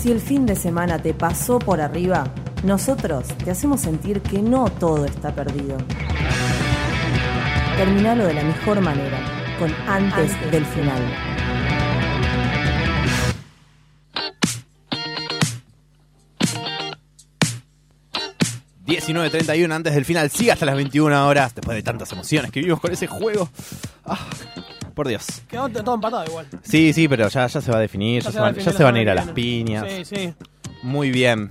Si el fin de semana te pasó por arriba, nosotros te hacemos sentir que no todo está perdido. Terminalo de la mejor manera, con antes, del final. 19.31 antes del final, sigue hasta las 21 horas, después de tantas emociones que vivimos con ese juego. Ah, por Dios. Quedó todo empatado igual. Sí, sí, pero ya, ya se va a definir, ya, se, van, ya se van a ir a las la piñas. Sí, sí. Muy bien.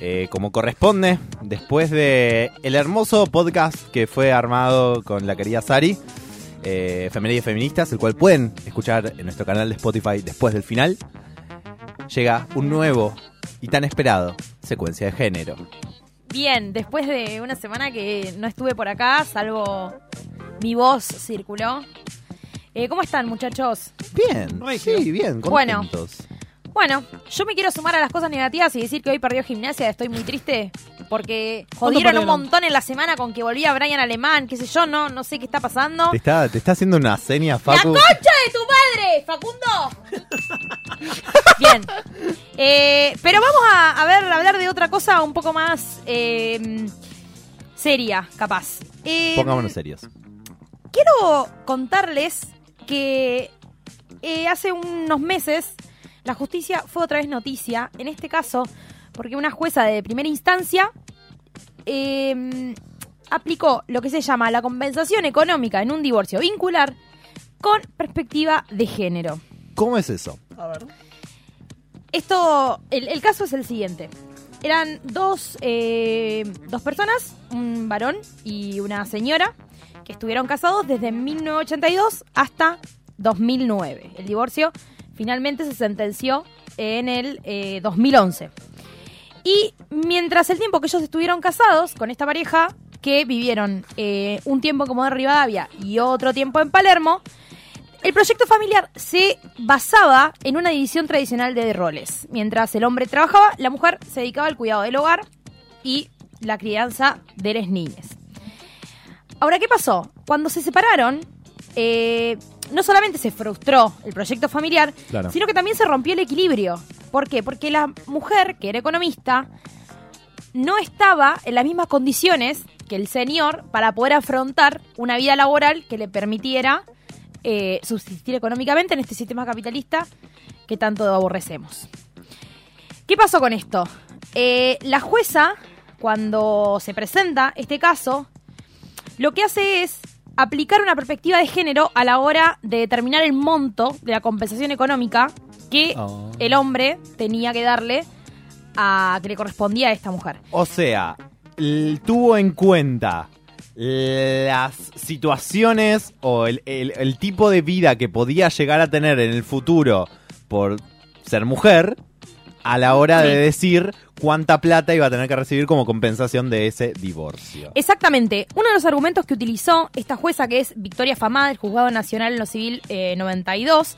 Eh, como corresponde, después de el hermoso podcast que fue armado con la querida Sari, eh, y Feministas, el cual pueden escuchar en nuestro canal de Spotify después del final, llega un nuevo y tan esperado secuencia de género. Bien, después de una semana que no estuve por acá, salvo mi voz circuló. Eh, ¿Cómo están, muchachos? Bien, Regio. sí, bien, Bueno. contentos. Bueno, yo me quiero sumar a las cosas negativas y decir que hoy perdió gimnasia. Estoy muy triste porque jodieron un montón en la semana con que volvía Brian Alemán, qué sé yo, no, no sé qué está pasando. Te está, te está haciendo una seña, ¡La Facu. concha de tu madre, Facundo! Bien. Eh, pero vamos a, a ver, a hablar de otra cosa un poco más eh, seria, capaz. Eh, Pongámonos serios. quiero contarles que eh, hace unos meses la justicia fue otra vez noticia, en este caso porque una jueza de primera instancia eh, aplicó lo que se llama la compensación económica en un divorcio vincular con perspectiva de género. ¿Cómo es eso? A ver. Esto, el, el caso es el siguiente. Eran dos, eh, dos personas, un varón y una señora, que estuvieron casados desde 1982 hasta 2009. El divorcio finalmente se sentenció en el eh, 2011. Y mientras el tiempo que ellos estuvieron casados con esta pareja, que vivieron eh, un tiempo como de Rivadavia y otro tiempo en Palermo, el proyecto familiar se basaba en una división tradicional de roles. Mientras el hombre trabajaba, la mujer se dedicaba al cuidado del hogar y la crianza de las niñas. Ahora, ¿qué pasó? Cuando se separaron, eh, no solamente se frustró el proyecto familiar, Claro. sino que también se rompió el equilibrio. ¿Por qué? Porque la mujer, que era economista, no estaba en las mismas condiciones que el señor para poder afrontar una vida laboral que le permitiera eh, subsistir económicamente en este sistema capitalista que tanto aborrecemos. ¿Qué pasó con esto? Eh, la jueza, cuando se presenta este caso, lo que hace es aplicar una perspectiva de género a la hora de determinar el monto de la compensación económica que Oh. el hombre tenía que darle a que le correspondía a esta mujer. O sea, tuvo en cuenta las situaciones o el, el- el tipo de vida que podía llegar a tener en el futuro por ser mujer a la hora de decir cuánta plata iba a tener que recibir como compensación de ese divorcio. Exactamente. Uno de los argumentos que utilizó esta jueza, que es Victoria Famada, del Juzgado Nacional en lo Civil eh, 92,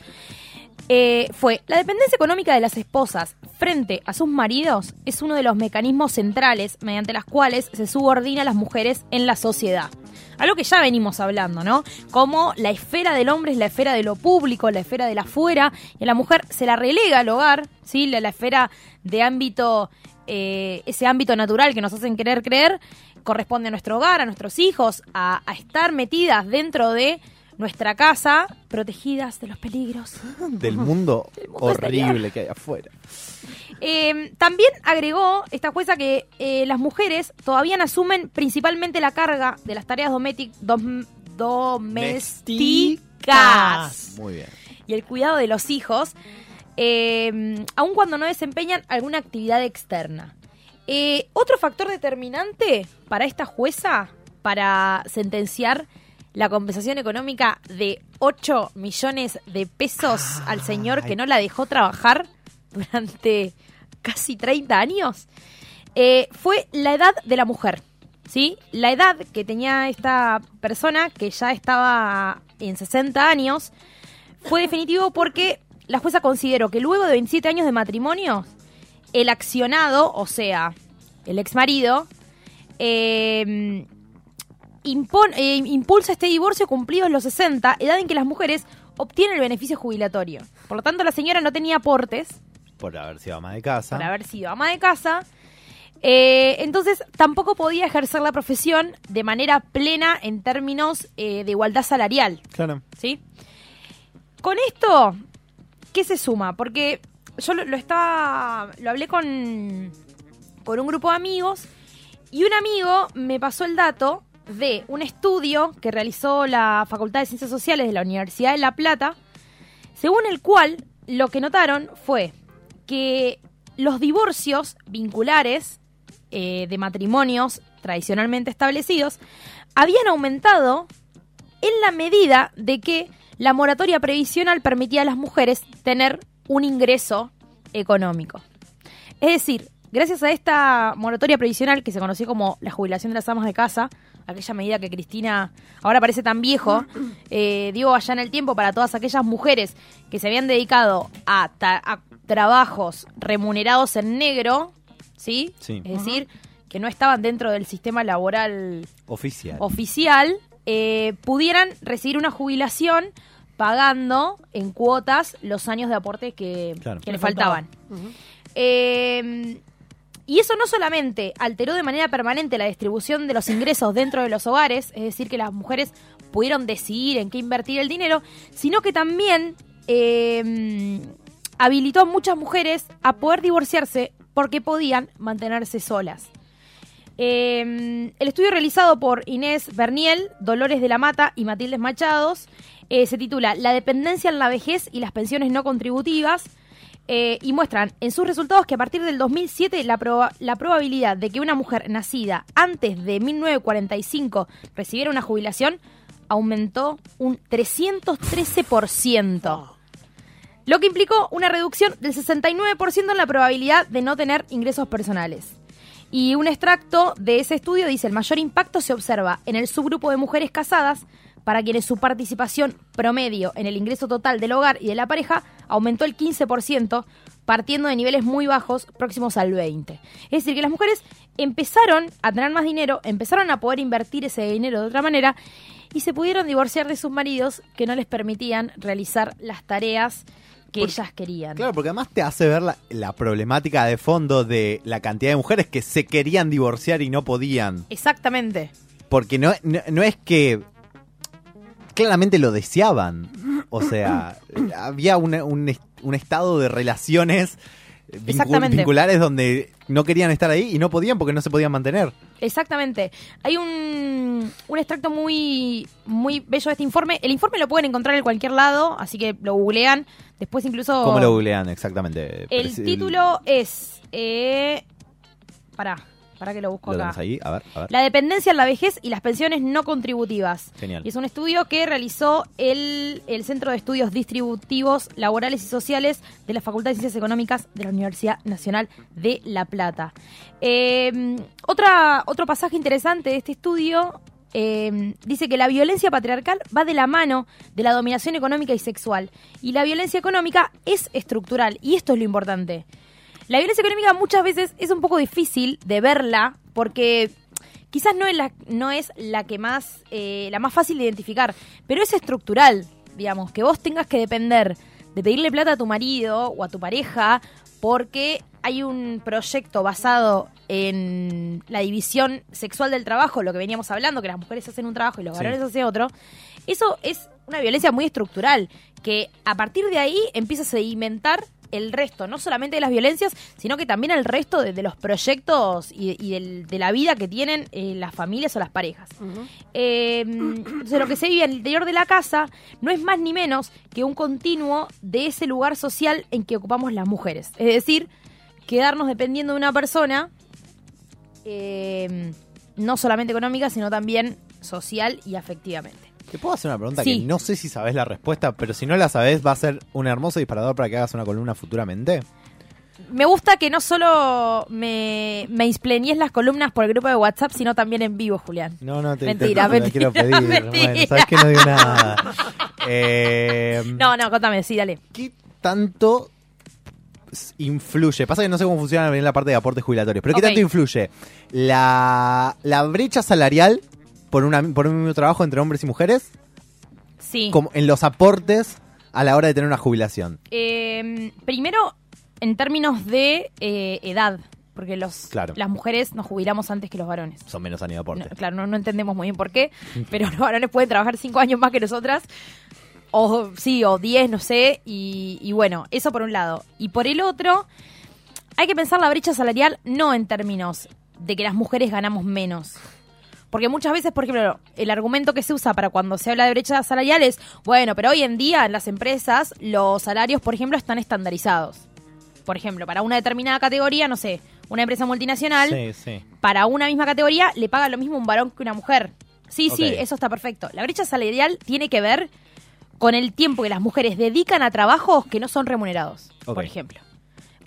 eh, fue la dependencia económica de las esposas frente a sus maridos es uno de los mecanismos centrales mediante las cuales se subordina a las mujeres en la sociedad. Algo que ya venimos hablando, ¿no? Como la esfera del hombre es la esfera de lo público, la esfera del afuera, y a la mujer se la relega al hogar, ¿sí? La, la esfera de ámbito, eh, ese ámbito natural que nos hacen querer creer, corresponde a nuestro hogar, a nuestros hijos, a estar metidas dentro de nuestra casa, protegidas de los peligros. Del mundo mundo exterior. horrible que hay afuera. Eh, también agregó esta jueza que eh, las mujeres todavía asumen principalmente la carga de las tareas dom- domésticas Muy bien. y el cuidado de los hijos, eh, aun cuando no desempeñan alguna actividad externa. Eh, otro factor determinante para esta jueza, para sentenciar la compensación económica de 8 millones de pesos al señor que no la dejó trabajar durante casi 30 años, eh, fue la edad de la mujer. ¿Sí? La edad que tenía esta persona, que ya estaba en 60 años, fue definitivo porque la jueza consideró que luego de 27 años de matrimonio, el accionado, o sea, el ex marido, eh, impon- eh, impulsa este divorcio cumplidos los 60, edad en que las mujeres obtienen el beneficio jubilatorio. Por lo tanto, la señora no tenía aportes Por haber sido ama de casa. por haber sido ama de casa. Eh, entonces tampoco podía ejercer la profesión de manera plena en términos eh, de igualdad salarial. Claro. ¿sí? Con esto, ¿qué se suma? Porque yo lo, lo estaba. lo hablé con, con un grupo de amigos y un amigo me pasó el dato de un estudio que realizó la Facultad de Ciencias Sociales de la Universidad de La Plata, según el cual lo que notaron fue que los divorcios vinculares eh, de matrimonios tradicionalmente establecidos habían aumentado en la medida de que la moratoria previsional permitía a las mujeres tener un ingreso económico. Es decir, gracias a esta moratoria previsional que se conoció como la jubilación de las amas de casa, aquella medida que Cristina ahora parece tan viejo, eh, digo allá en el tiempo para todas aquellas mujeres que se habían dedicado a, ta- a trabajos remunerados en negro, ¿sí? Sí. Es decir, que no estaban dentro del sistema laboral Oficial. oficial eh, pudieran recibir una jubilación pagando en cuotas los años de aporte que, Claro. que le Le faltaba. faltaban. Eh, y eso no solamente alteró de manera permanente la distribución de los ingresos dentro de los hogares, es decir, que las mujeres pudieron decidir en qué invertir el dinero, sino que también eh, habilitó a muchas mujeres a poder divorciarse porque podían mantenerse solas. Eh, el estudio realizado por Inés Berniel, Dolores de la Mata y Matilde Machados eh, se titula La dependencia en la vejez y las pensiones no contributivas eh, y muestran en sus resultados que a partir del 2007 la, la probabilidad de que una mujer nacida antes de 1945 recibiera una jubilación aumentó un 313%. Lo que implicó una reducción del 69% en la probabilidad de no tener ingresos personales. Y un extracto de ese estudio dice, el mayor impacto se observa en el subgrupo de mujeres casadas, para quienes su participación promedio en el ingreso total del hogar y de la pareja aumentó el 15%, partiendo de niveles muy bajos, próximos al 20%. Es decir, que las mujeres empezaron a tener más dinero, empezaron a poder invertir ese dinero de otra manera y se pudieron divorciar de sus maridos que no les permitían realizar las tareas que ellas querían. Claro, porque además te hace ver la, la problemática de fondo de la cantidad de mujeres que se querían divorciar y no podían. Exactamente. Porque no, no, no es que claramente lo deseaban. O sea, había un, un estado de relaciones Exactamente. vinculares donde no querían estar ahí y no podían porque no se podían mantener. Exactamente. Hay un, un extracto muy, muy bello de este informe. El informe lo pueden encontrar en cualquier lado, así que lo googlean. Después incluso... ¿Cómo lo googlean exactamente? El título es... Eh, pará, para que lo busco ¿Lo acá. tenés ahí? A ver, a ver. La dependencia en la vejez y las pensiones no contributivas. Genial. Y es un estudio que realizó el, el Centro de Estudios Distributivos Laborales y Sociales de la Facultad de Ciencias Económicas de la Universidad Nacional de La Plata. Eh, otra, otro pasaje interesante de este estudio eh, dice que la violencia patriarcal va de la mano de la dominación económica y sexual. Y la violencia económica es estructural. Y esto es lo importante. La violencia económica muchas veces es un poco difícil de verla porque quizás no es la, no es la que más, eh, la más fácil de identificar, pero es estructural, digamos, que vos tengas que depender de pedirle plata a tu marido o a tu pareja porque hay un proyecto basado en la división sexual del trabajo, lo que veníamos hablando, que las mujeres hacen un trabajo y los Sí. varones hacen otro. Eso es una violencia muy estructural, que a partir de ahí empieza a sedimentar el resto, no solamente de las violencias, sino que también el resto de, de los proyectos y, y del- de la vida que tienen eh, las familias o las parejas. Eh, entonces lo que se vive en el interior de la casa no es más ni menos que un continuo de ese lugar social en que ocupamos las mujeres. Es decir, quedarnos dependiendo de una persona, eh, no solamente económica, sino también social y afectivamente. ¿Te puedo hacer una pregunta Sí. que no sé si sabes la respuesta, pero si no la sabes va a ser un hermoso disparador para que hagas una columna futuramente? Me gusta que no solo me, me insplenies las columnas por el grupo de WhatsApp, sino también en vivo, Julián. No, no, te, Mentira, te- te mentira, quiero pedir. mentira. Bueno, sabes que no digo nada. Eh, No, no, contame, sí, dale. ¿Qué tanto influye? Pasa que no sé cómo funciona bien la parte de aportes jubilatorios, pero ¿qué tanto influye la, la brecha salarial por, una, por un mismo trabajo entre hombres y mujeres Sí. como en los aportes a la hora de tener una jubilación? Eh, primero, en términos de eh, edad, porque los, Claro. las mujeres nos jubilamos antes que los varones. Son menos años de aporte. No, claro, no, no entendemos muy bien por qué, pero los varones pueden trabajar cinco años más que nosotras. O sí, o 10, no sé. Y, y bueno, eso por un lado. Y por el otro, hay que pensar la brecha salarial no en términos de que las mujeres ganamos menos. Porque muchas veces, por ejemplo, el argumento que se usa para cuando se habla de brecha salarial es, bueno, pero hoy en día en las empresas los salarios, por ejemplo, están estandarizados. Por ejemplo, para una determinada categoría, no sé, una empresa multinacional, Sí, sí. para una misma categoría le paga lo mismo un varón que una mujer. Sí, sí, eso está perfecto. La brecha salarial tiene que ver con el tiempo que las mujeres dedican a trabajos que no son remunerados, por ejemplo.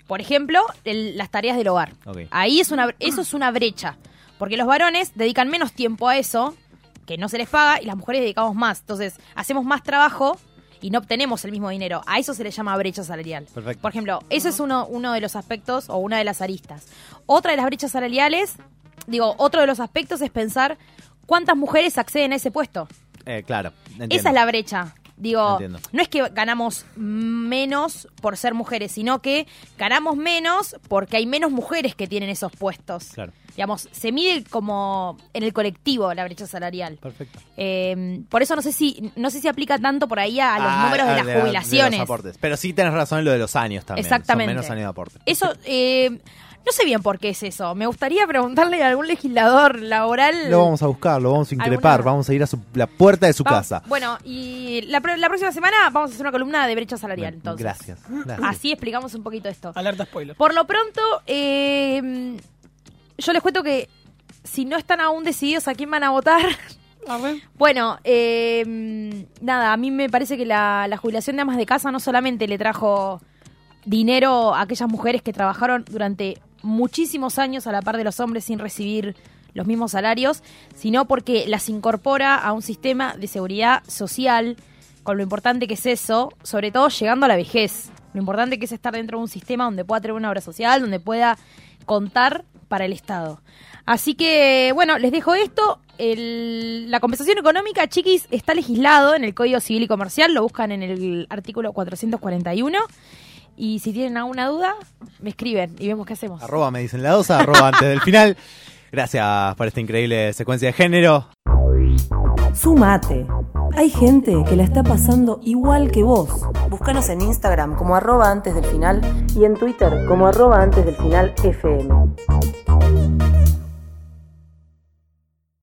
Por ejemplo, el- las tareas del hogar. Ahí es una, eso es una brecha, porque los varones dedican menos tiempo a eso, que no se les paga, y las mujeres dedicamos más. Entonces, hacemos más trabajo y no obtenemos el mismo dinero. A eso se le llama brecha salarial. Perfecto. Por ejemplo, ese es uno, uno de los aspectos o una de las aristas. Otra de las brechas salariales, digo, otro de los aspectos es pensar cuántas mujeres acceden a ese puesto. Eh, claro. entiendo. Esa es la brecha. Digo, Entiendo. no es que ganamos menos por ser mujeres, sino que ganamos menos porque hay menos mujeres que tienen esos puestos. Claro. Digamos, se mide como en el colectivo la brecha salarial. Perfecto. Eh, por eso no sé si no sé si aplica tanto por ahí a, a los Ah, números de las de jubilaciones. los aportes. Pero sí tenés razón en lo de los años también. Exactamente. Son menos años de aporte. Eso, eh, no sé bien por qué es eso. Me gustaría preguntarle a algún legislador laboral. Lo vamos a buscar, lo vamos a increpar, Alguna- vamos a ir a su- la puerta de su Vamos- casa. Bueno, y la, próxima semana vamos a hacer una columna de brecha salarial. Entonces. Gracias. gracias. Así explicamos un poquito esto. Alerta spoiler. Por lo pronto, eh, yo les cuento que si no están aún decididos a quién van a votar, A ver. bueno, eh, nada, a mí me parece que la, la jubilación de amas de casa no solamente le trajo dinero a aquellas mujeres que trabajaron durante muchísimos años a la par de los hombres sin recibir los mismos salarios, sino porque las incorpora a un sistema de seguridad social, con lo importante que es eso, sobre todo llegando a la vejez. Lo importante que es estar dentro de un sistema donde pueda tener una obra social, donde pueda contar para el Estado. Así que, bueno, les dejo esto. El- la compensación económica, chiquis, está legislado en el Código Civil y Comercial. Lo buscan en el artículo 441. Y si tienen alguna duda, me escriben y vemos qué hacemos. Arroba me dicen la dosa, arroba antes del final. Gracias por esta increíble secuencia de género. Sumate. Hay gente que la está pasando igual que vos. Búscanos en Instagram como arroba antes del final y en Twitter como arroba antes del final FM. Música